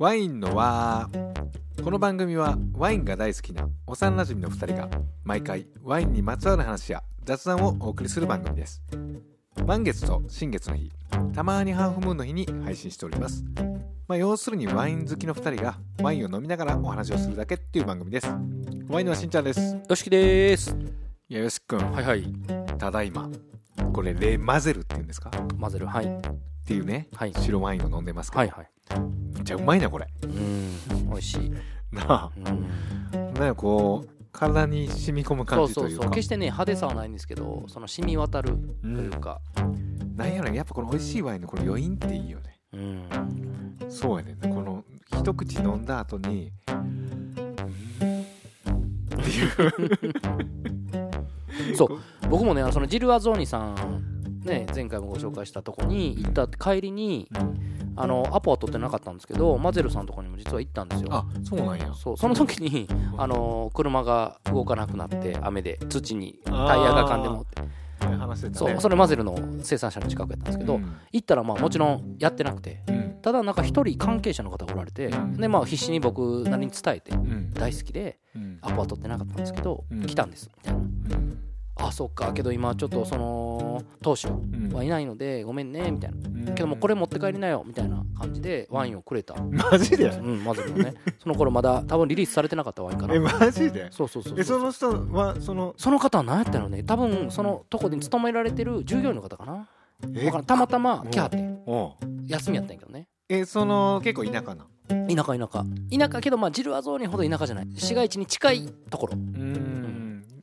ワインの輪。この番組はワインが大好きな幼馴染の2人が毎回ワインにまつわる話や雑談をお送りする番組です。満月と新月の日たまにハーフムーンの日に配信しております。まあ、要するにワイン好きの2人がワインを飲みながらお話をするだけっていう番組です。ワインのはしんちゃんです。よしきです。いやよしくんはいはい。ただいまこれレマゼルっていうんですか？混ぜる。はい。っていうね、はい。白ワインを飲んでますけど、はいはいちゃうまいなこれ。うん。美味しい。なあ。うん。なんかこう体に染み込むそうそう感じというか。そう決してね派手さはないんですけどその染み渡るというか。なんやろやっぱこの美味しいワインのこの余韻っていいよね。うん。そうやねこの一口飲んだ後にっていう。そう。僕もねそのジル・アゾーニさんね前回もご紹介したとこに行った帰りにあのアポは取ってなかったんですけどマゼルさんのとこにも実は行ったんですよ。あそうなんや。そうその時にあの車が動かなくなって雨で土にタイヤが噛んでもって。話してたね。そうそれマゼルの生産者の近くやったんですけど、うん。行ったらまあもちろんやってなくてうん。ただなんか一人関係者の方がおられてうん。でまあ必死に僕なりに伝えてうん。大好きでうん。アポは取ってなかったんですけど、うん。来たんですみたいな。うんあそっか。けど今ちょっとその当主うん。はいないのでごめんね。みたいな。うん。けどもこれ持って帰りなよ。みたいな感じでワインをくれた。マジで？うんマゼルのね。その頃まだ多分リリースされてなかったワインかなえマジで？そうそうそうえその人はそのその方は何やったのね？多分そのとこに勤められてる従業員の方かな？からん。たまたま来はって休みやったんやけどね。えその結構田舎な？田舎田舎。田舎けどまあジルアゾーニほど田舎じゃない。市街地に近いところ。うん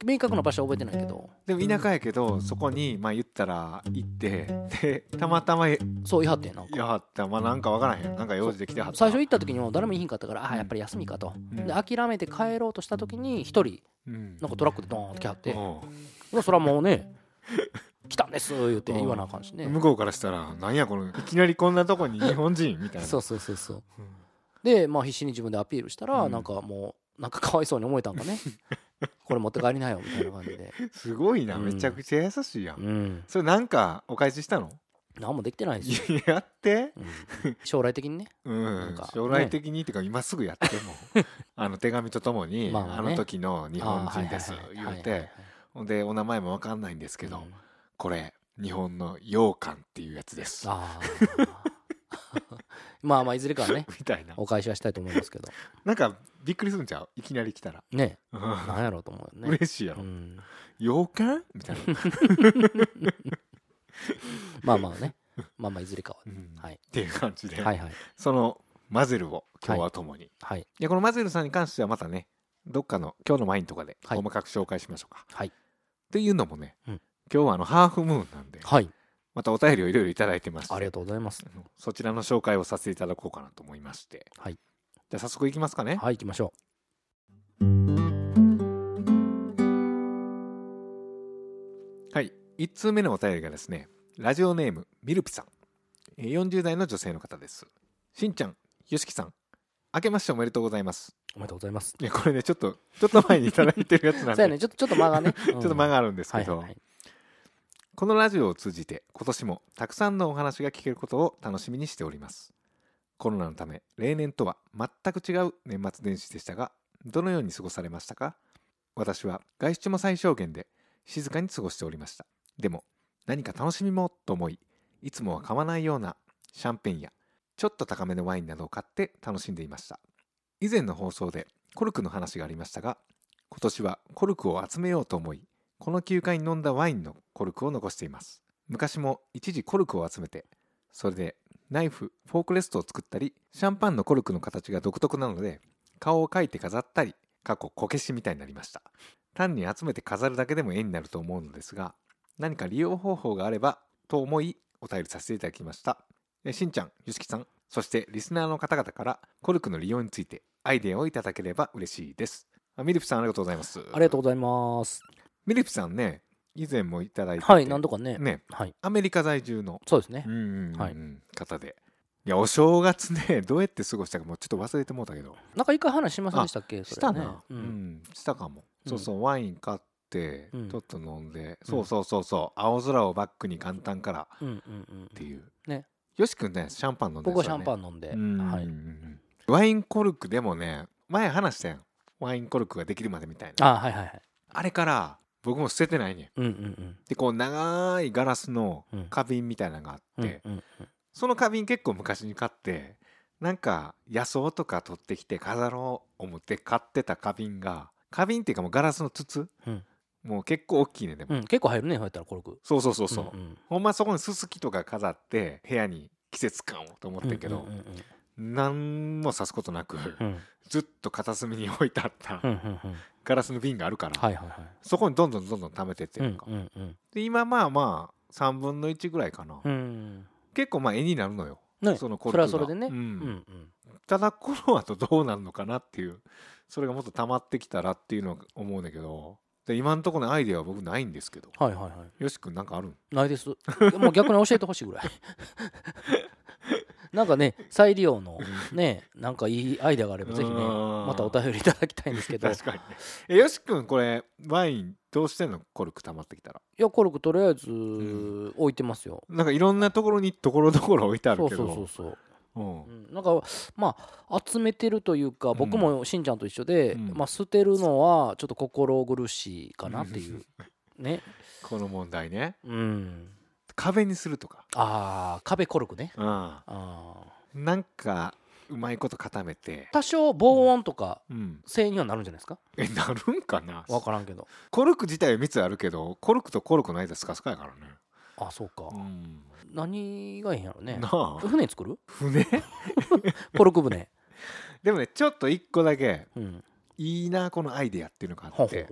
明確な場所は覚えてないけど。でも田舎やけどそこにまあ言ったら行ってでたまたまいそういはってんなんか。やはった。まあなんかわからへん。なんか用事で来てはった。最初行った時にも誰もいひんかったからああやっぱり休みかと。うん。で諦めて帰ろうとした時に一人うん。なんかトラックでドーンって来はって。おう。まあそれはもうね来たんです言って言わなあかんしね。向こうからしたらなんやこのいきなりこんなとこに日本人みたいな。そうそうそうそう。うん。でまあ必死に自分でアピールしたらうん。なんかもうなんかかわいそうに思えたんかね これ持って帰りなよみたいな感じで。すごいなうん。めちゃくちゃ優しいやん。うん。それなんかお返ししたの？何もできてないですよ、やって。うん。将来的にね。うん。んか将来的にっていうか今すぐやっても あの手紙とともにまあね。あの時の日本人です言うて。ほんでお名前もわかんないんですけどうん。これ日本の羊羹っていうやつです。あーまあまあいずれかはね みたいな。お返しはしたいと思いますけど。なんかびっくりするんちゃう？いきなり来たら。ね。うん。なんやろうと思うよね。嬉しいやろ。うん。羊羹みたいな。まあまあね。まあまあいずれかはうん。はい。っていう感じで。はいはい。そのマゼルを今日は共に。はい。でこのマゼルさんに関してはまたねどっかの今日のワインとかではい。細かく紹介しましょうか、はい。っていうのもね、うん。今日はあのハーフムーンなんで。はいまたお便りをいろいろいただいてましてありがとうございます。そちらの紹介をさせていただこうかなと思いましてはい。じゃあ早速いきますかね。はい行きましょはい。1通目のお便りがですねラジオネームミルピさん。えー40代の女性の方です。しんちゃんよしきさん。明けましておめでとうございます。うおめでとうございます。いやこれねちょっとちょっと前にいただいてるやつなん そうやでね。ちょっとちょっと間がね。ち ちょっと間があるんですけど、はいはいはいこのラジオを通じて今年もたくさんのお話が聞けることを楽しみにしております。コロナのため例年とは全く違う年末年始でしたがどのように過ごされましたか？私は外出も最小限で静かに過ごしておりました。でも何か楽しみもと思いいつもは買わないようなシャンペンやちょっと高めのワインなどを買って楽しんでいました。以前の放送でコルクの話がありましたが今年はコルクを集めようと思いこの休暇に飲んだワインのコルクを残しています。昔も一時コルクを集めてそれでナイフフォークレストを作ったりシャンパンのコルクの形が独特なので顔を描いて飾ったり過去こけしみたいになりました。単に集めて飾るだけでも絵になると思うのですが何か利用方法があればと思いお便りさせていただきました。えしんちゃんゆすきさんそしてリスナーの方々からコルクの利用についてアイデアをいただければ嬉しいです。ミルピさんありがとうございます。ありがとうございます。ミリピさんね以前もいただいててはい何度かね。ねはい。アメリカ在住の、そうですね。うんうんうんはい。方で。いやお正月ね どうやって過ごしたかもうちょっと忘れてもうたけど。なんか一回話しませんでしたっけ？それね。したな、ううんんしたかも、うん。そうそうワイン買っってうん。ちょっと飲んで、そうそうそうそう。青空をバックに元旦から。うんうんうん。っていう。ね。よし君ねシャンパン飲んで僕はシャンンパン飲んで、うん。はい、ワインコルクでもね前話したやん。ワインコルクができるまでみたいな。あはいはいはい。あれから僕も捨ててないね。んうんうん。でこう長いガラスのうん。花瓶みたいなのがあって、うんうんその花瓶結構昔に買ってなんか野草とか取ってきて飾ろう思って買ってた花瓶が花瓶っていうかもうガラスの筒、うん。もう結構大きいねでも、うん、結構入るねそうやったらコルク。そうそうそうそう、んん。ほんまそこにすすきとか飾って部屋に季節感をと思ってんけど、うんうん何もさすことなく、ずっと片隅に置いてあったガラスの瓶があるから、そこにどんどんどんどん溜めてってうんるか、で今まあまあ3分の1ぐらいかな、うん。結構まあ絵になるのよ。ねそのコそルクがれはそれでね、うん。ただこの後どうなるのかなっていうそれがもっと溜まってきたらっていうのを思うんだけどで今のところのアイデアは僕ないんですけど。はいはいはい。よし君なんかあるん？ないです。もう逆に教えてほしいぐらいなんかね再利用のねなんかいいアイデアがあればぜひねまたお便りいただきたいんですけど。い確かにねえよし君これワインどうしてんの？コルク溜まってきたら。やコルクとりあえずん。置いてますよ、なんかいろんなところにところどころ置いてあるそうけど。そうそうそうう。ん。うん。なんかまあ集めてるというか僕もしんちゃんと一緒で、うん。まあ、捨てるのはちょっと心苦しいかなっていう。ね。この問題ね。うん壁にするとか。ああ壁コルクね。うん。あー。なんかうまいこと固めて。多少防音とかうん。性にはなるんじゃないですか？えなるんかな？分からんけど。コルク自体は蜜あるけどコルクとコルクの間スカスカやからね。あそうか、うん。何がいいんやろね。なあ。船作る？船？コルク船。でもねちょっと一個だけうん。いいなこのアイデアっていうのがあって。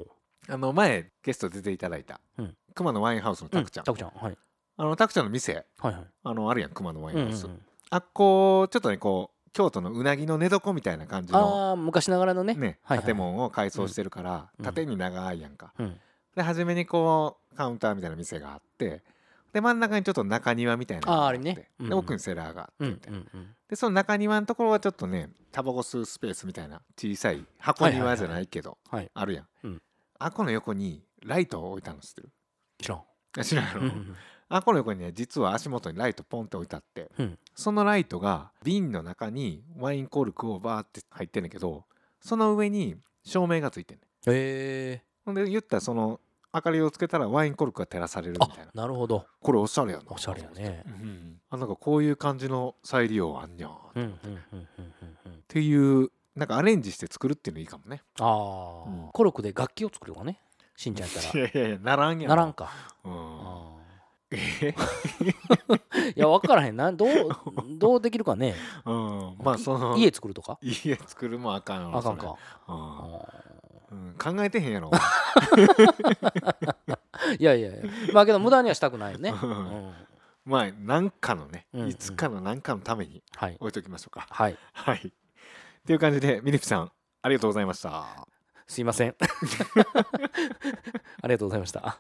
あの前ゲスト出ていただいた。うん。熊のワインハウスのタクちゃん。うタクちゃん。はいあのタクちゃんの店はいはい。あのあるやん熊のワインハウス。うんうんうん。あっこちょっとねこう京都のうなぎの寝床みたいな感じのああ昔ながらのね。ねはいはい。建物を改装してるからうん。縦に長いやんか。うん。で初めにこうカウンターみたいな店があってで真ん中にちょっと中庭みたいなのがあってれね。うんで奥にセラーがあってうんみたいな。うんうんでその中庭のところはちょっとねタバコ吸うスペースみたいな小さい箱庭じゃないけどはいあるやん、うん。あこの横にライトを置いたの知ってる？知らん。あ知らんやろ、うんうんあこの横にね実は足元にライトポンって置いてあってうん。そのライトが瓶の中にワインコルクをバーって入ってんねんけどその上に照明がついてんねんへえほんで言ったらその明かりをつけたらワインコルクが照らされるみたいあななるほど。これおしゃれやな。おしゃれやね。うん。あなんかこういう感じの再利用あんにゃんっていうなんかアレンジして作るっていうのいいかもね。ああ、うん。コルクで楽器を作るわねしんちゃんやったら。いやいやならんやならんか。うん いや分からへんな。どう どうできるかね。うん。まあその。家作るとか？家作るもあかんわ。あかんか。うん。うん。考えてへんやろ。ー いやいやいや。まあけど無駄にはしたくないよね、ううん。ん、まあ何かのね、うんいつかの何かのためにはい。置いときましょうか。はい。はい。っていう感じでミニピさんありがとうございました。すいません。ありがとうございました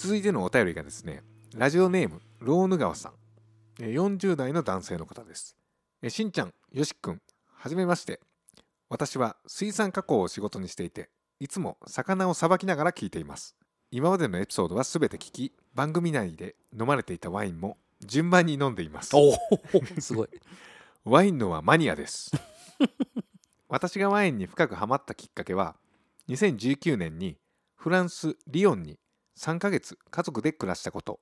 続いてのお便りがですねラジオネームローヌ川さん。えー40代の男性の方です。えーしんちゃんよしくんはじめまして。私は水産加工を仕事にしていていつも魚をさばきながら聞いています。今までのエピソードは全て聞き番組内で飲まれていたワインも順番に飲んでいます。おお すごい。ワインのはマニアです。私がワインに深くハマったきっかけは2019年にフランス・リヨンに3ヶ月家族で暮らしたこと。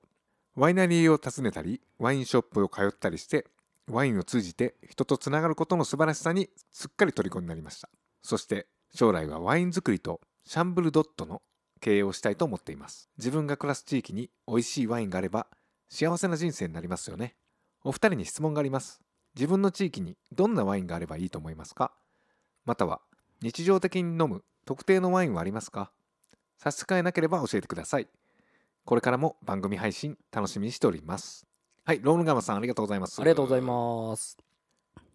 ワイナリーを訪ねたりワインショップを通ったりしてワインを通じて人とつながることの素晴らしさにすっかり虜になりました。そして将来はワイン作りとシャンブルドットの経営をしたいと思っています。自分が暮らす地域に美味しいワインがあれば幸せな人生になりますよね。お二人に質問があります。自分の地域にどんなワインがあればいいと思いますか？または日常的に飲む特定のワインはありますか？差し支えなければ教えてください。これからも番組配信楽しみにしております。はいローヌガマさんありがとうございます。ありがとうございます。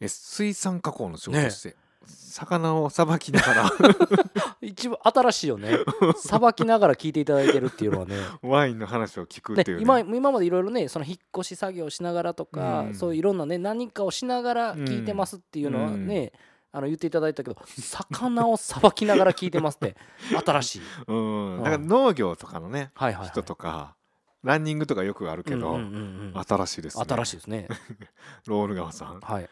え水産加工の仕事をして、魚をさばきながら。一番新しいよね。さばきながら聞いていただいてるっていうのはね。ワインの話を聞くっねていう、ね。今今までいろいろねその引っ越し作業しながらとか、うん。そういういろんなね何かをしながら聞いてますっていうのはね、あの言っていただいたけど魚をさばきながら聞いてますって 新しい。うん。うん。だから農業とかのねはいはい、はい、人とかランニングとかよくあるけど、うんうんうんうん。新しいですね。新しいですね。ロール川さん。はい。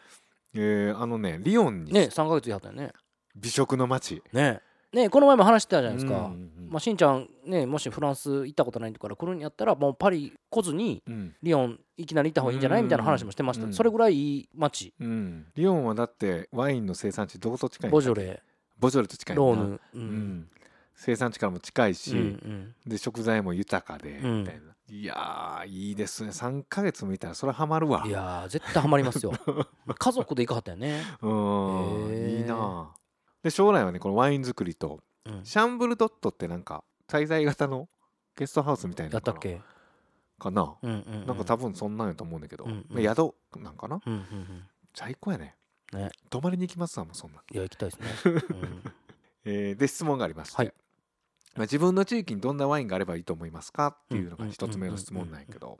えー、あのねリヨンにね3ヶ月やったよね。美食の街。ね。ねこの前も話してたじゃないですか、うんうん。まあ、しんちゃんねもしフランス行ったことないから来るんやったらもうパリ来ずにうん。リヨンいきなり行った方がいいんじゃないみたいな話もしてました、うん。それぐらいいい街。うん。リヨンはだってワインの生産地どこと近いボジョレ。ボジョレと近いローヌ、ううん。ん、生産地からも近いし、うんうん。で食材も豊かで、うん。みたいな。いやーいいですね。3ヶ月もいたらそれはハマるわ。いやー絶対ハマりますよ。家族で行かはったよね、うん。いいなあ。で将来はねこのワイン作りとうん、シャンブルドットってなんか滞在型のゲストハウスみたいなのかな。やったっけ？かな、うんうん、うん、なんか多分そんなんやと思うんだけど、うんうん。まあ宿なんかな？うんうんうん。最高やね。ね。泊まりに行きますわもうそんなん、いや行きたいですね、うん。えーで質問がありまして、はい。まあ、自分の地域にどんなワインがあればいいと思いますか？っていうのが一つ目の質問なんやけど。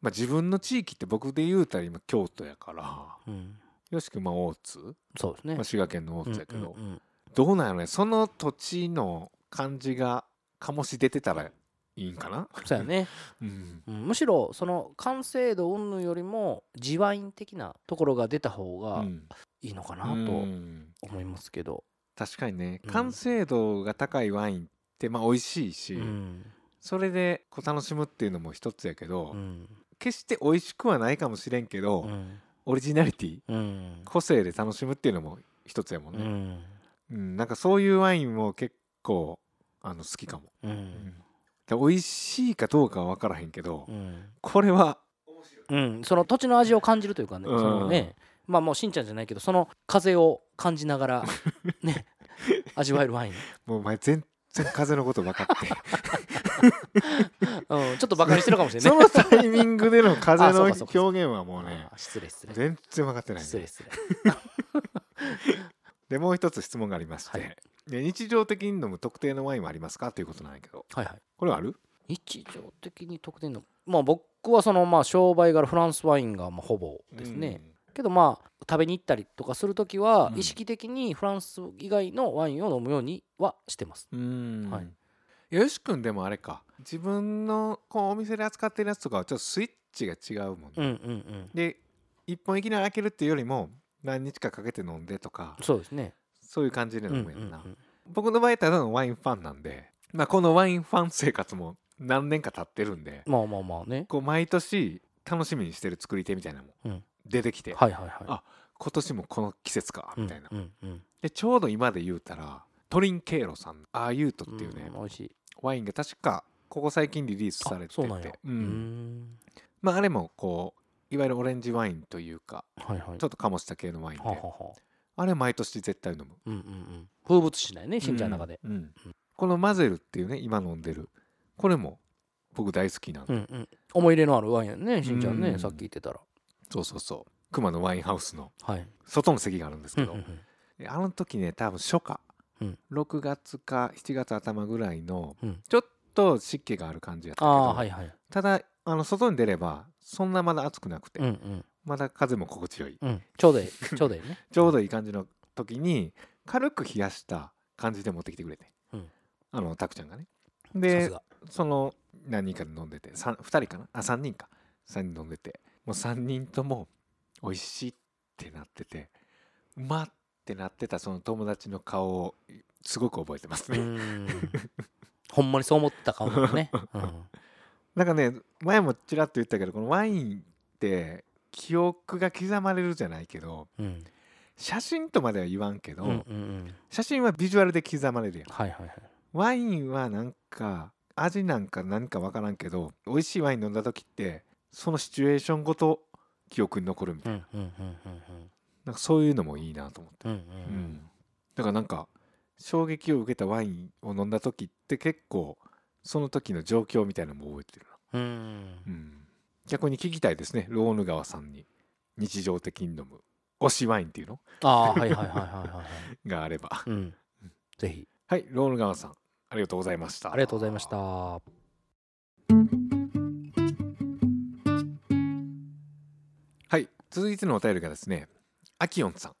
まあ自分の地域って僕で言うたら今京都やから。うん、よしくまあ大津、そうですね、まあ、滋賀県の大津やけど、うんうんうん。どうなんやろね？その土地の感じが醸し出てたらいいんかな、そうやね、うん、うん、むしろその完成度云々よりも地ワイン的なところが出た方がうん。いいのかなうとん。思いますけど、確かにね。うん。完成度が高いワインってまあ美味しいし、うん。それでこう楽しむっていうのも一つやけど、うん。決して美味しくはないかもしれんけど、うん。オリジナリティうん。個性で楽しむっていうのも一つやもんね、うん。うん。なんかそういうワインも結構あの好きかも、ううん。んで美味しいかどうかは分からへんけど、うん。これはうん、その土地の味を感じるというかね、うん。そのねまあもうしんちゃんじゃないけどその風を感じながら ね味わえるワイン、もうお前全然風のこと分かって。うん、ちょっとバカにしてるかもしれそない。ねのタイミングでの風あの表現はもうね失礼失礼。全然分かってない、ね、失礼失礼でもう一つ質問がありまして、はいで日常的に飲む特定のワインはありますか？ということなんやけど。はいはい。これはある？日常的に特典のまあ僕はそのまあ商売柄フランスワインがまあほぼですね、けどまあ食べに行ったりとかする時はうん。意識的にフランス以外のワインを飲むようにはしてます。うんうん。はい。よし君でもあれか。自分のこうお店で扱ってるやつとかはちょっとスイッチが違うもんね、うんうんうん。で一本いきなり開けるっていうよりも何日かかけて飲んでとかそうですね。そういう感じでうんうん飲むやんな、うん。僕の場合ただのワインファンなんで、まあ、このワインファン生活も何年か経ってるんでまあまあまあね。こう毎年楽しみにしてる作り手みたいなのもうん。出てきて、はいはいはい。あ今年もこの季節かみたいな、うんうん。でちょうど今で言うたらトリンケーロさんアーユートうんっていうね、ん美味しい。ワインが確かここ最近リリースされてて。そうなんや。ううんん。まあ、あれもこういわゆるオレンジワインというかはいはい。ちょっと醸した系のワインではははあ。れ毎年絶対飲む。うんうんうん。風物詩だよねしんちゃんの中で。うんうんこのマゼルっていうね今飲んでる。これも僕大好きなんで、うんうん。思い入れのあるワインやねしんちゃんうん。ねさっき言ってたら。そうそうそう。熊のワインハウスのはい。外の席があるんですけど、うんうんであの時ね多分初夏、うん。6月か7月頭ぐらいのうん。ちょっと湿気がある感じやったけど、ああはいはい。ただあの外に出ればそんなまだ暑くなくて、うんうん。まだ風も心地よい。うん。ちょうどいい。ちょうどいいね。ちょうどいい感じの時に軽く冷やした感じで持ってきてくれて、うん。あのタクちゃんがね。さでその何人かで飲んでて。2人かな？あ3人か。3人飲んでて。もう3人とも美味しいってなってて。うまってなってたその友達の顔をすごく覚えてますうね、ん。ほんまにそう思ってた顔だね。うんなんかね前もちらっと言ったけどこのワインって記憶が刻まれるじゃないけどうん写真とまでは言わんけど、うんうんうん写真はビジュアルで刻まれるやん。はいはいはいワインはなんか味なんか何か分からんけど美味しいワイン飲んだ時ってそのシチュエーションごと記憶に残るみたいな,、うんうんうんなんかそういうのもいいなと思って、うんうん。うん。だからなんか衝撃を受けたワインを飲んだ時って結構その時の状況みたいなのも覚えてるな、うん。うん、逆に聞きたいですね。ローヌ川さんに。日常的に飲む。推しワインっていうの？あはいはいはいはいはいはい。があれば。うん。ぜひ。はいロールガワさん。ありがとうございました。ありがとうございました。はい続いてのお便りがですねアキオンさん。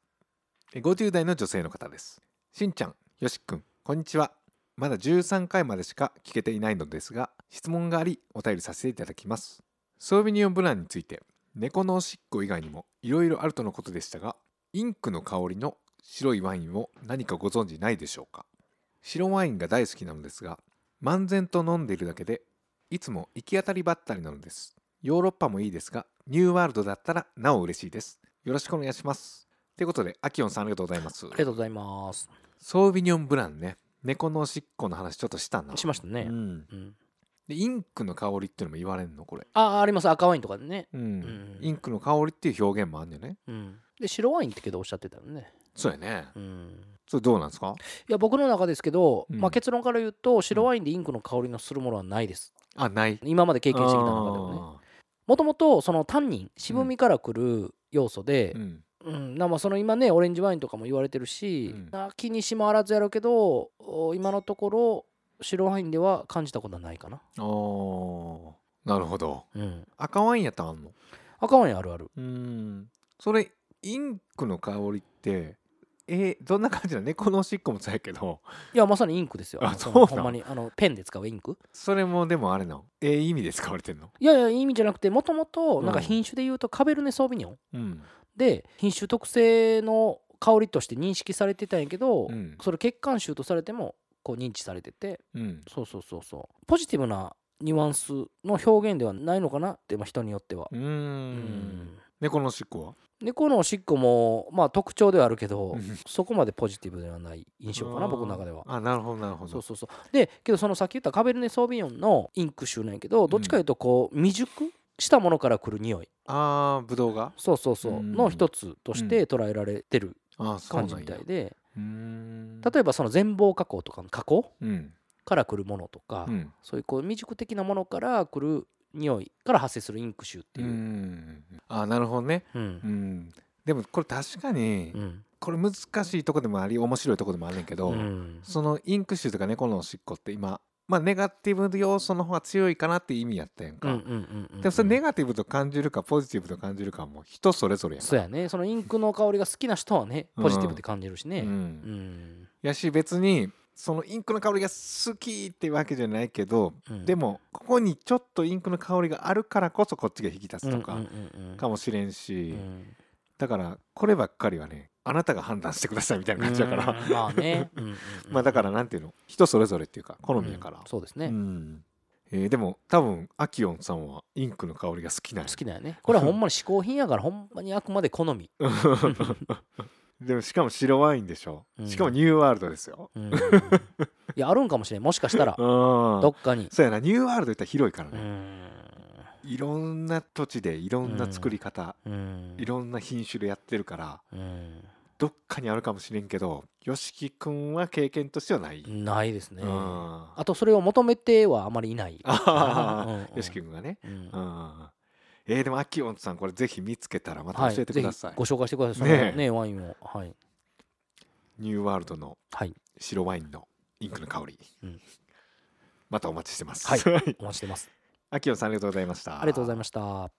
え50代の女性の方です。しんちゃんよしくんこんにちはまだ13回までしか聞けていないのですが質問がありお便りさせていただきます。ソービニオンブランについて猫のおしっこ以外にもいろいろあるとのことでしたがインクの香りの白いワインを何かご存知ないでしょうか？白ワインが大好きなのですが漫然と飲んでいるだけでいつも行き当たりばったりなのです。ヨーロッパもいいですがニューワールドだったらなお嬉しいです。よろしくお願いします。ということでアキオンさんありがとうございます。ありがとうございます。ソービニョンブランね猫のおしっこの話ちょっとしたな。しましたね。うん、うん。でインクの香りっていうのも言われんのこれ。ああります。赤ワインとかでね。うん、うん。インクの香りっていう表現もあるんだよね。うん。で白ワインってけどおっしゃってたよね。そうやね。うん。それどうなんですか？いや僕の中ですけど、うん。まあ、結論から言うと白ワインでインクの香りのするものはないです。あない。今まで経験してきた中ではね。もともとそのタンニン渋みからくる要素であー、うんうん。なまあその今ねオレンジワインとかも言われてるし、うん。な気にしもあらずやろうけどお今のところ白ワインでは感じたことはないかな、おー。なるほど。うん、赤ワインやったらあんの？赤ワインあるある。うん。それインクの香りってえーどんな感じなの？猫のおしっこもそうやけど。いやまさにインクですよ。あのそそうほんまにあのペンで使うインク。それもでもあれなの？ええ意味で使われてんの？いやいやいい意味じゃなくてもともとなんかうん。品種で言うとカベルネ・ソービニョン。うんで品種特性の香りとして認識されてたんやけど、うん。それ血管臭とされてもこう認知されててうん。そうそうそうそう。ポジティブなニュアンスの表現ではないのかなって、まあ、人によっては、うん。ん。猫のおしっこは？猫のおしっこもまあ特徴ではあるけど、うん。そこまでポジティブではない印象かな僕の中では。あなるほどなるほど。そうそうそう。でけどそのさっき言ったカベルネ・ソービヨンのインク臭なんやけどどっちかいうとこう未熟したものから来る匂い。ああブドウが？そうそうそう。うん。の一つとして捉えられてる感じみたいで。例えばその全貌加工とかの加工うん。から来るものとか、うん。そういうこう未熟的なものから来る匂いから発生するインク臭ってう。いう。んあなるほどね。うん。うん。でもこれ確かにうん。これ難しいとこでもあり面白いとこでもあるんやけど、うん。そのインク臭とか猫のおしっこって今まあネガティブ要素の方が強いかなって意味やったやんか、でもそれネガティブと感じるかポジティブと感じるかはもう人それぞれやんかそうやね。そのインクの香りが好きな人はねポジティブって感じるしね。ううん。んやし別にそのインクの香りが好きってわけじゃないけど、うん。でもここにちょっとインクの香りがあるからこそこっちが引き立つとかかもしれんし、うん。だからこればっかりはねあなたが判断してくださいみたいな感じだから、うんまあね。うんうんうん。まあだからなんていうの？人それぞれっていうか好みやから。うん、そうですうねん。えーでも多分アキオンさんはインクの香りが好きなんや。好きだよね。これはほんまに嗜好品やからほんまにあくまで好み。でもしかも白ワインでしょ、うん。しかもニューワールドですよ。うん。いやあるんかもしれん。もしかしたら。うん。どっかに。そうやな。ニューワールドいったら広いからうね、ん。いろんな土地でいろんな作り方、うん。いろんな品種でやってるから。うんどっかにあるかもしれんけど YOSHIKI 君は経験としてはない、ないですね。うん。あとそれを求めてはあまりいない。YOSHIKI 君がね、うん。うん。えーでもアキオンさんこれぜひ見つけたらまたはい教えてください、ぜひご紹介してください。ねねワインを。はい。ニューワールドのはい。白ワインのインクの香り、うん。またお待ちしてます。はい。お待ちしてます。アキオンさんありがとうございました。ありがとうございました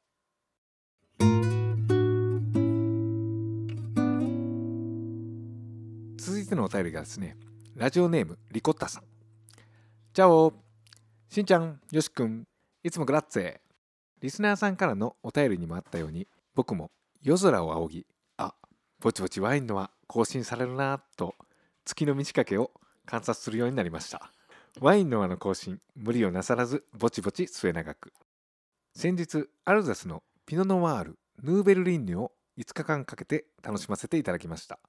てのお便りがですねラジオネームリコッタさん。チャオ。しんちゃんよしくんいつもグラッツェリスナーさんからのお便りにもあったように僕も夜空を仰ぎあぼちぼちワインのは更新されるなと月の満ち欠けを観察するようになりました。ワインの輪の更新無理をなさらずぼちぼち末永く。先日アルザスのピノノワールヌーベルリンニュを5日間かけて楽しませていただきました。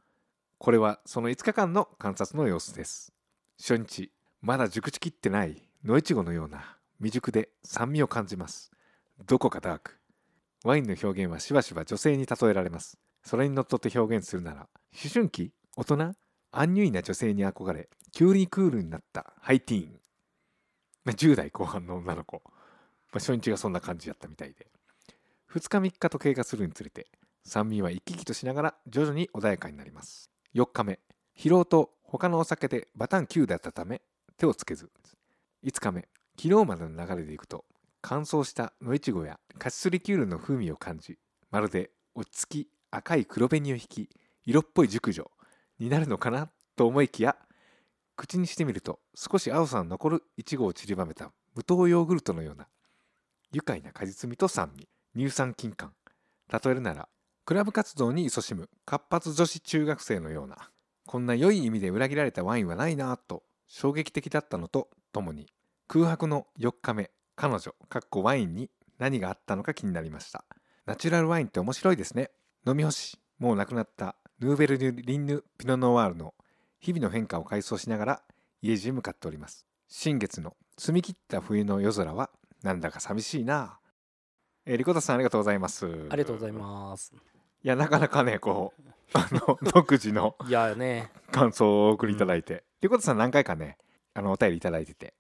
これはその5日間の観察の様子です。初日まだ熟しきってない野いちごのような未熟で酸味を感じます。どこかダーク。ワインの表現はしばしば女性に例えられます。それにのっとって表現するなら思春期大人アンニュイな女性に憧れ急にクールになったハイティーン。まあ10代後半の女の子、まあ、初日がそんな感じだったみたいで。2日3日と経過するにつれて酸味は生き生きとしながら徐々に穏やかになります。4日目。疲労と他のお酒でバタン9だったため手をつけず。5日目。昨日までの流れでいくと乾燥した野いちごやカシスリキュールの風味を感じまるで落ち着き赤い黒紅を引き色っぽい熟女になるのかなと思いきや口にしてみると少し青さの残るいちごを散りばめた無糖ヨーグルトのような愉快な果実味と酸味。乳酸菌感。例えるならクラブ活動に勤しむ活発女子中学生のようなこんな良い意味で裏切られたワインはないなと衝撃的だったのとともに空白の4日目彼女かっこワインに何があったのか気になりました。ナチュラルワインって面白いですね。飲み干しもうなくなったヌーベル・リンヌ・ピノ・ノワールの日々の変化を回想しながら家路へ向かっております。新月の澄み切った冬の夜空はなんだか寂しいな。えー、リコタさんありがとうございます。ありがとうございます。いやなかなかねこう あの独自のいやね。感想をお送りいただいて、リコタさん何回かねあのお便りいただいてて。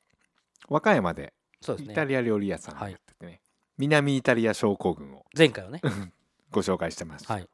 和歌山でそうですね。イタリア料理屋さんやっててね、南イタリア症候群を前回はね。ご紹介してます、はい。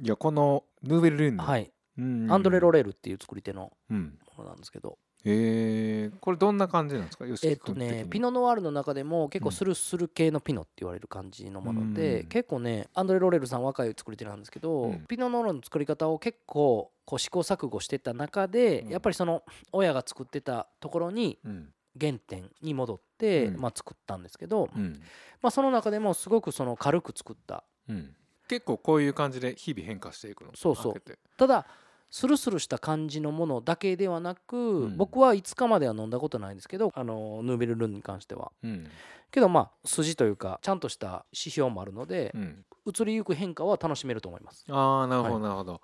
いやこのヌーベル・ルーンの、はい。うん。アンドレ・ロレールっていう作り手のうん。ものなんですけどえー、これどんな感じなんですか？えっとねピノ・ノワールの中でも結構スルスル系のピノって言われる感じのもので、うん。結構ねアンドレ・ロレルさん若い作り手なんですけど、うん。ピノ・ノワールの作り方を結構こう試行錯誤してた中で、うん。やっぱりその親が作ってたところにうん。原点に戻って、うん。まあ、作ったんですけど、うん。まあ、その中でもすごくその軽く作った。うん、結構こういう感じで日々変化していくの？そうそう。ただスルスルした感じのものだけではなく、ん。僕は5日までは飲んだことないんですけどあのヌーベル・ルンに関しては。うん。けどまあ筋というかちゃんとした指標もあるのでう、ん。移りゆく変化は楽しめると思います。ああなるほどはい。なるほど、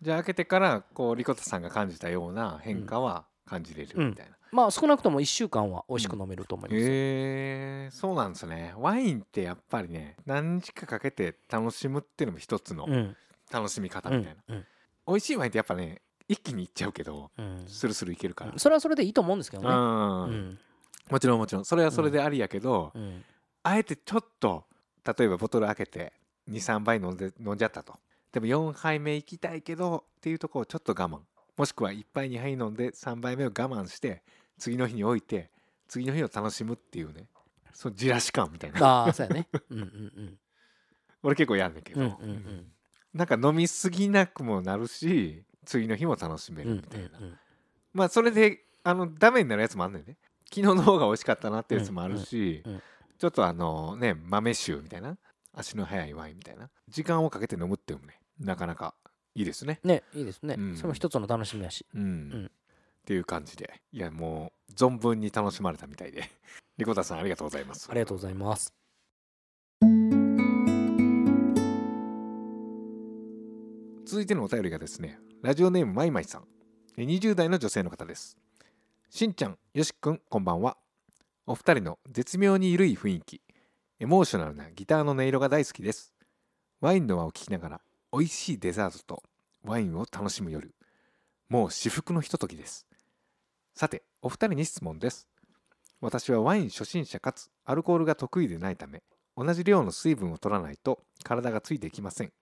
じゃあ開けてからこうリコタさんが感じたような変化は感じれるみたいな、まあ少なくとも1週間は美味しく飲めると思います、へえそうなんですね。ワインってやっぱりね何日かかけて楽しむっていうのも一つのうん。楽しみ方うんみたいな、うん美味しいワインってやっぱね一気にいっちゃうけどうん。スルスルいけるから、それはそれでいいと思うんですけどね。うん。うん。もちろんもちろん。それはそれでありやけど、うん。あえてちょっと例えばボトル開けて23杯飲んで飲んじゃったと。でも4杯目行きたいけどっていうところをちょっと我慢。もしくは1杯2杯飲んで3杯目を我慢して次の日に置いて次の日を楽しむっていうね。そのじらし感みたいな。ああそうやね。うんうん 俺結構やんねんけど、うんうんうんうんなんか飲みすぎなくもなるし次の日も楽しめうんうんるみたいな、うんまあそれであのダメになるやつもあんねんね。昨日の方が美味しかったなってやつもあるし、うんうんうんちょっとあのね豆酒みたいな。足の速いワインみたいな。時間をかけて飲むっていうのもねなかなかいいですね。ねいいですね、うん。それも一つの楽しみやし。うん、ん。っていう感じで。いやもう存分に楽しまれたみたいで。リコタさんありがとうございます。ありがとうございます続いてのお便りがですねラジオネームまいまいさん。え20代の女性の方です。しんちゃんよしくんこんばんは。お二人の絶妙に緩い雰囲気。エモーショナルなギターの音色が大好きです。ワインの輪を聞きながら美味しいデザートとワインを楽しむ夜。もう至福のひとときです。さてお二人に質問です。私はワイン初心者かつアルコールが得意でないため同じ量の水分を取らないと体がついていきません。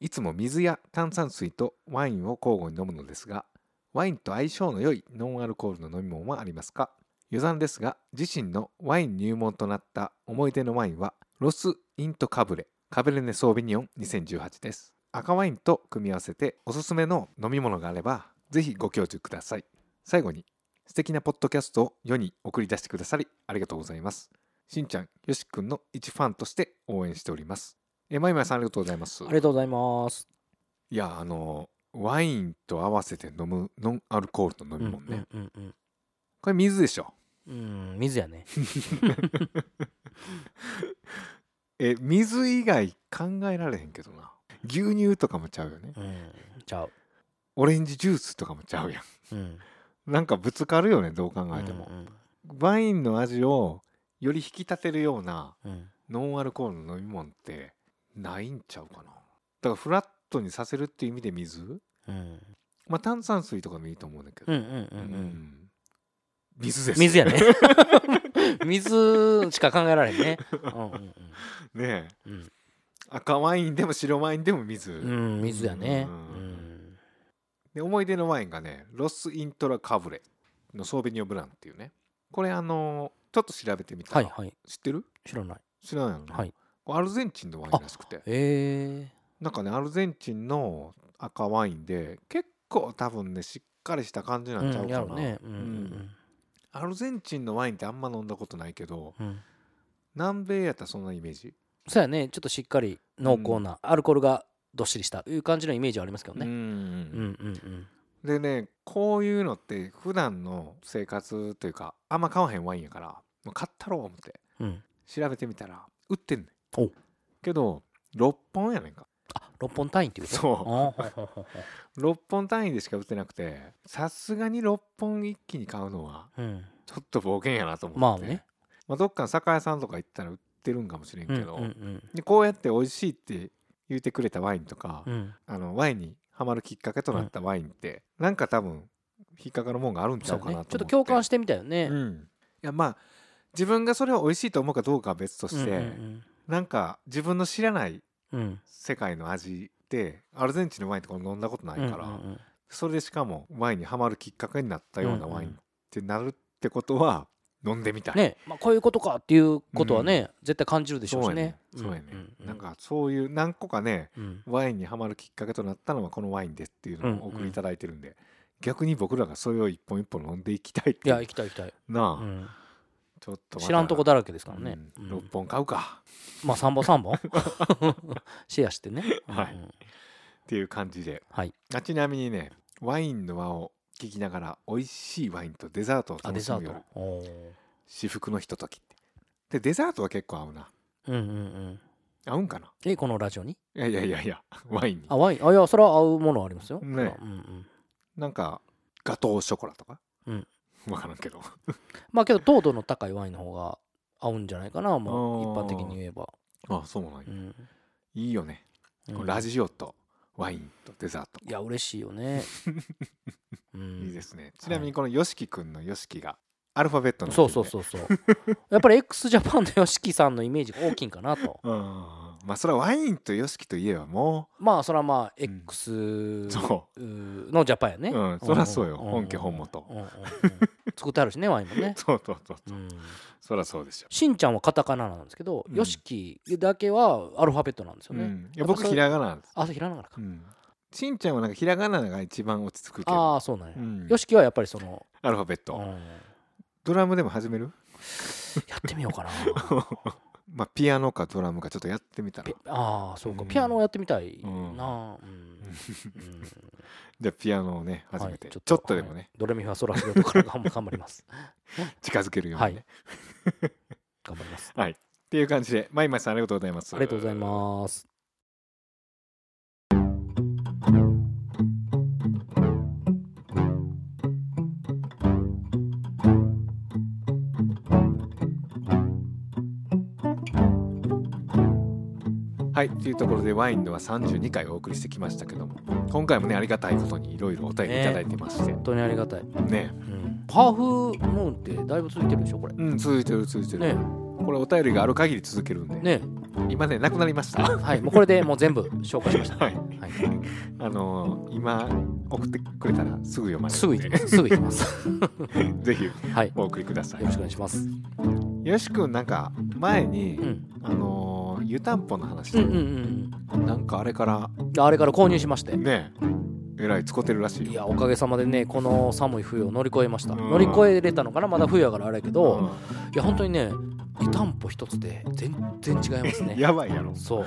いつも水や炭酸水とワインを交互に飲むのですがワインと相性の良いノンアルコールの飲み物はありますか？余談ですが自身のワイン入門となった思い出のワインはロス・イント・カブレカベルネ・ソービニオン2018です。赤ワインと組み合わせておすすめの飲み物があればぜひご教授ください。最後に素敵なポッドキャストを世に送り出してくださりありがとうございます。しんちゃんよしくんの一ファンとして応援しております。えまいまいさんありがとうございます。ありがとうございます。いやあのワインと合わせて飲むノンアルコールの飲み物ね、うんうんうんこれ水でしょ？うんうん水やね。え水以外考えられへんけどな。牛乳とかもちゃうよね。うんちゃう。オレンジジュースとかもちゃうやうん。んなんかぶつかるよねどう考えても。う、んワインの味をより引き立てるようなうんうん。ノンアルコールの飲み物ってないんちゃうかな。だからフラットにさせるっていう意味で水？うん。まあ炭酸水とかもいいと思うんだけど、うんうんうんうん。うん。水です。水やね。水しか考えられへんね。うんうんねえ。うん。うん赤ワインでも白ワインでも水、うん水やね。ううん。んで思い出のワインがねロス・イントラ・カブレのソーベニオブランっていうね。これあのちょっと調べてみたら、はいはい。知ってる？知らない。知らないよね、はいアルゼンチンのワインらしくて。えなんかねアルゼンチンの赤ワインで結構多分ねしっかりした感じえなんちゃうかな、うんね。うんうんアルゼンチンのワインってあんま飲んだことないけど南米やったらそんなイメージ、そうやね。ちょっとしっかり濃厚なアルコールがどっしりしたいう感じのイメージはありますけどね。うんうんうん。うんでねこういうのって普段の生活というかあんま買わへんワインやから買ったろう思ってうん。調べてみたら売ってんねけど6本やねんか。あ六本単位っていうこと？そう。あほほほほ6本単位でしか売ってなくてさすがに6本一気に買うのはうん。ちょっと冒険やなと思って。まあね。まあどっかの酒屋さんとか行ったら売ってるんかもしれんうんけど、うんうんでこうやって美味しいって言ってくれたワインとか、うん。あのワインにはまるきっかけとなったワインって、なんか多分引っかかるもんがあるんちゃそううかなと思って。ね。ちょっと共感してみたよね。うん、いやまあ自分がそれを美味しいと思うかどうかは別として、うんなんか自分の知らない世界の味ってアルゼンチンのワインとか飲んだことないから、うんうんうんそれでしかもワインにはまるきっかけになったようなワインってなるってことは飲んでみたい、ね。まあこういうことかっていうことはね絶対感じるでしょうしね。そうやねそうやね、なんかそういう何個かねうん。ワインにはまるきっかけとなったのはこのワインですっていうのをお送りいただいてるんで、逆に僕らがそれを一本一本飲んでいきたいって。いういや行きたい行きたい。なあ、うんちょっと知らんとこだらけですからね。うん。うん。6本買うか。まあ3本3本？シェアしてね。はい。うん。っていう感じで。はい。あちなみにねワインの輪を聞きながら美味しいワインとデザートをあデザー楽しむ夜ト。おー。至福のひとときって。でデザートは結構合うな。うんうんうん。合うんかな？えこのラジオに？いやいやいやいやワインに。あワイン？あいやそれは合うものはありますよ。ね。うんうん。なんかガトーショコラとか？うん 分からんけど。まあけど糖度の高いワインの方が合うんじゃないかなもう一般的に言えば。あそうなんや。うん。いいよね、うん。ラジオとワインとデザート。いや嬉しいよね。うん。いいですね。ちなみにこの YOSHIKI くんの YOSHIKI がアルファベットのそうそうそうそう。やっぱり x ジャパンの YOSHIKI さんのイメージが大きいんかなと。うんまあそれはワインと YOSHIKI といえばもまあそれはまあうん。X そのジャパンやね。うんそりゃそうよ。ん。本家本元。うんうんうん。作ってあるしねワインもね。うそうそうそう。うん。そりゃそうですよ、しんちゃんはカタカナなんですけどうん。YOSHIKI だけはアルファベットなんですよね。うん、いや僕ひらがななんです、あそうひらがなかうん、しんちゃんはなんかひらがなが一番落ち着くけど。ああそうなんや。うん。YOSHIKI はやっぱりそのアルファベット、うん。ドラムでも始める？やってみようかな まあピアノかドラムかちょっとやってみたら。ピああそうか。うん。ピアノをやってみたいうんな。うん。うん。じゃあピアノをね始めて、はいちょっとでもね、はい。ドレミファソラシドとから頑張頑張ります。近づけるようにね、はい。頑張ります。はい。っていう感じで、まいまいさんありがとうございます。ありがとうございますはい。というところで、ワインでは32回お送りしてきましたけども、今回もね、ありがたいことにいろいろお便りいただいてまして、本当にありがたい、ね。うん、ハーフムーンってだいぶ続いてるでしょこれ。うん、続いてる、続いてる。ね。これ、お便りがある限り続けるんで、ね。今ね、なくなりました。はいもうこれでもう全部紹介しました、はい。はい、あのー今、送ってくれたらすぐ読まれるんすぐ行きます。すぐ行きます。ぜひ、はい。よお送りください。ろ。しくお願いします。よしくん、なんか、前に、うん。あのー湯たんぽの話。で、うんうんうん。なんかあれから、うんあれから購入しまして。ね、えらい使ってるらしいよ。いやおかげさまでねこの寒い冬を乗り越えました、うん。乗り越えれたのかな？まだ冬やからあれやけど、うん。いや本当にね湯たんぽ一つで全然違いますね。やばいやろ。そう。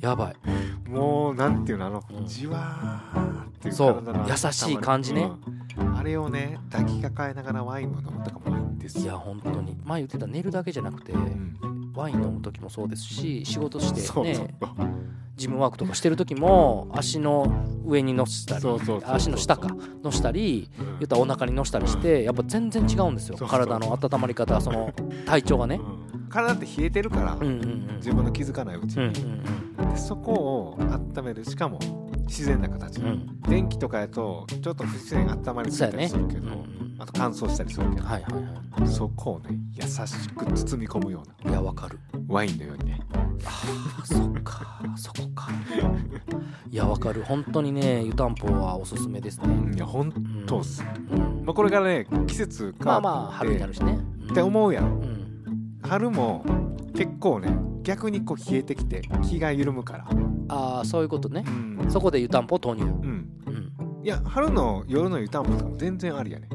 やばい。もうなんていうのあの、うんじわーっていうそう。優しい感じね、うん。あれをね抱きかかえながらワインを飲むとかもいいんですよ。いや本当に。前言ってた寝るだけじゃなくてうんワイン飲む時もそうですし仕事してそうそう。ねジムワークとかしてる時も足の上に乗せたり足の下か乗したりうん。言ったらお腹に乗したりしてやっぱ全然違うんですよ。体の温まり方その体調がね。うん。体って冷えてるから、うんうんうん。自分の気づかないうちうんに、うん。でそこを温める。しかも自然な形、うんうん。電気とかやとちょっと不自然温まりすぎたりするけど、ね。うんうんあと乾燥したりするけど、はいはいはそこをね優しく包み込むようないいやわかる。ワインのようにね。そっか。そこか。いやわかる。本当にね湯たんぽはおすすめですね、いやほんうんとっす、うん。まあ、これからね季節変わって。まあまあ春になるしね、うんって思うやろうん春も結構ね逆にこう冷えてきて気が緩むから。ああそういうことね。うん。そこで湯たんぽを投入。うん。うん。いや春の夜の湯たんぽとかも全然ありやね。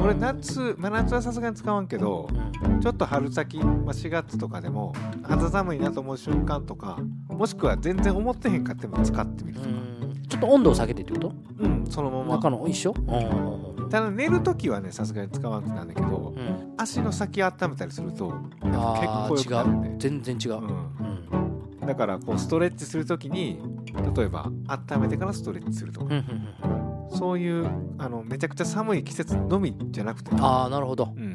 俺夏真夏はさすがに使わんけどうん。ちょっと春先、まあ、4月とかでも肌寒いなと思う瞬間とかもしくは全然思ってへんかっても使ってみるとか。うん。ちょっと温度を下げてってこと？うんそのまま。中の一緒？うんただ寝る時はねさすがに使わんくなんだけどうん。足の先温めたりするとあ結構よくなるんで全然違う、ううん。ん、だからこうストレッチする時に例えば温めてからストレッチするとか。そういうあのめちゃくちゃ寒い季節のみじゃなくて。ああなるほど。うん。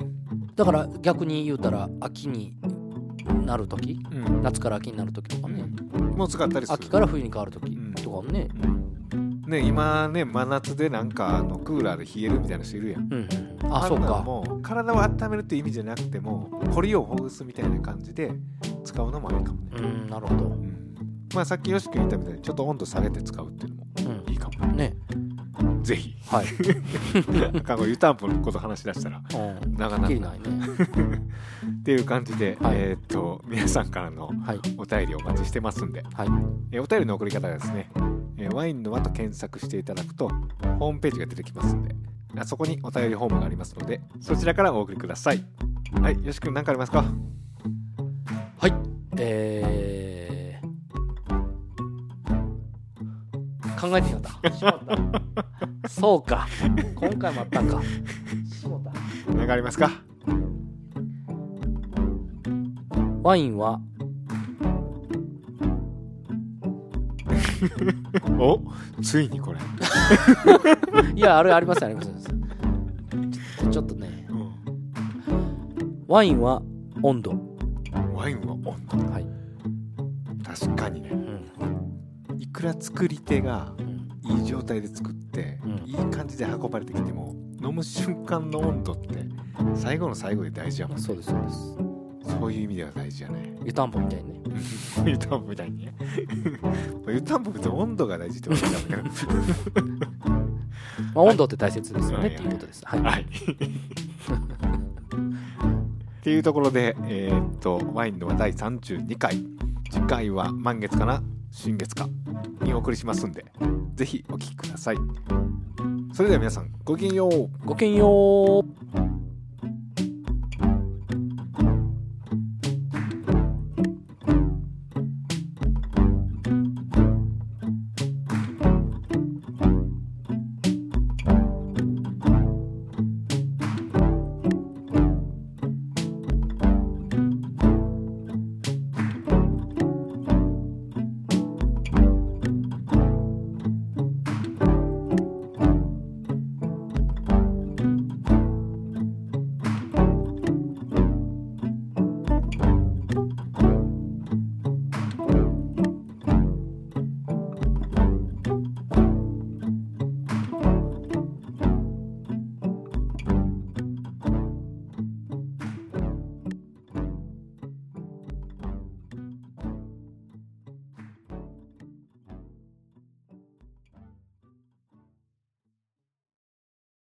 だから逆に言うたら秋になる時うん夏から秋になる時とかね、もう使ったりする。秋から冬に変わる時うんとかね、うんね今ね真夏でなんかあのクーラーで冷えるみたいな人いるやん。うんあそうか。もう体を温めるっていう意味じゃなくても凝りをほぐすみたいな感じで使うのもありかもね、うんなるほど、うん。まあさっきよし君言ったみたいにちょっと温度下げて使うっていうのもうん、いいかもね。ね。ぜひ。はい、湯たんぽのこと話し出したらうん、ないね。っていう感じで、はい。えーっと皆さんからのはい。お便りお待ちしてますんで、はい。えーお便りの送り方はですね、えーワインの輪と検索していただくとホームページが出てきますんであそこにお便りフォームがありますのでそちらからお送りください。はいよし君何かありますか？はいえー、考えてみよった。しまった。そうか。今回もあったんか。しもた。何かありますか？ワインは おついにこれ、いやあれありますありますちょちょっとね。ワインは温度。ワインは温度。はい、確かにね。うん。いくら作り手がうん。いい状態で作って、うん。いい感じで運ばれてきても飲む瞬間の温度って最後の最後で大事やもんね。そうですそうです。そういう意味では大事やね湯たんぽみたいにね。湯たんぽみたいにね。湯たんぽ別に温度が大事ってわけじゃないまあ、温度って大切ですよね、はいっていうことです。はい。はい。っていうところでえーっとワインの話第32回次回は満月かな新月か。にお送りしますんでぜひお聞きください。それでは皆さんごきげんよう。ごきげんよう。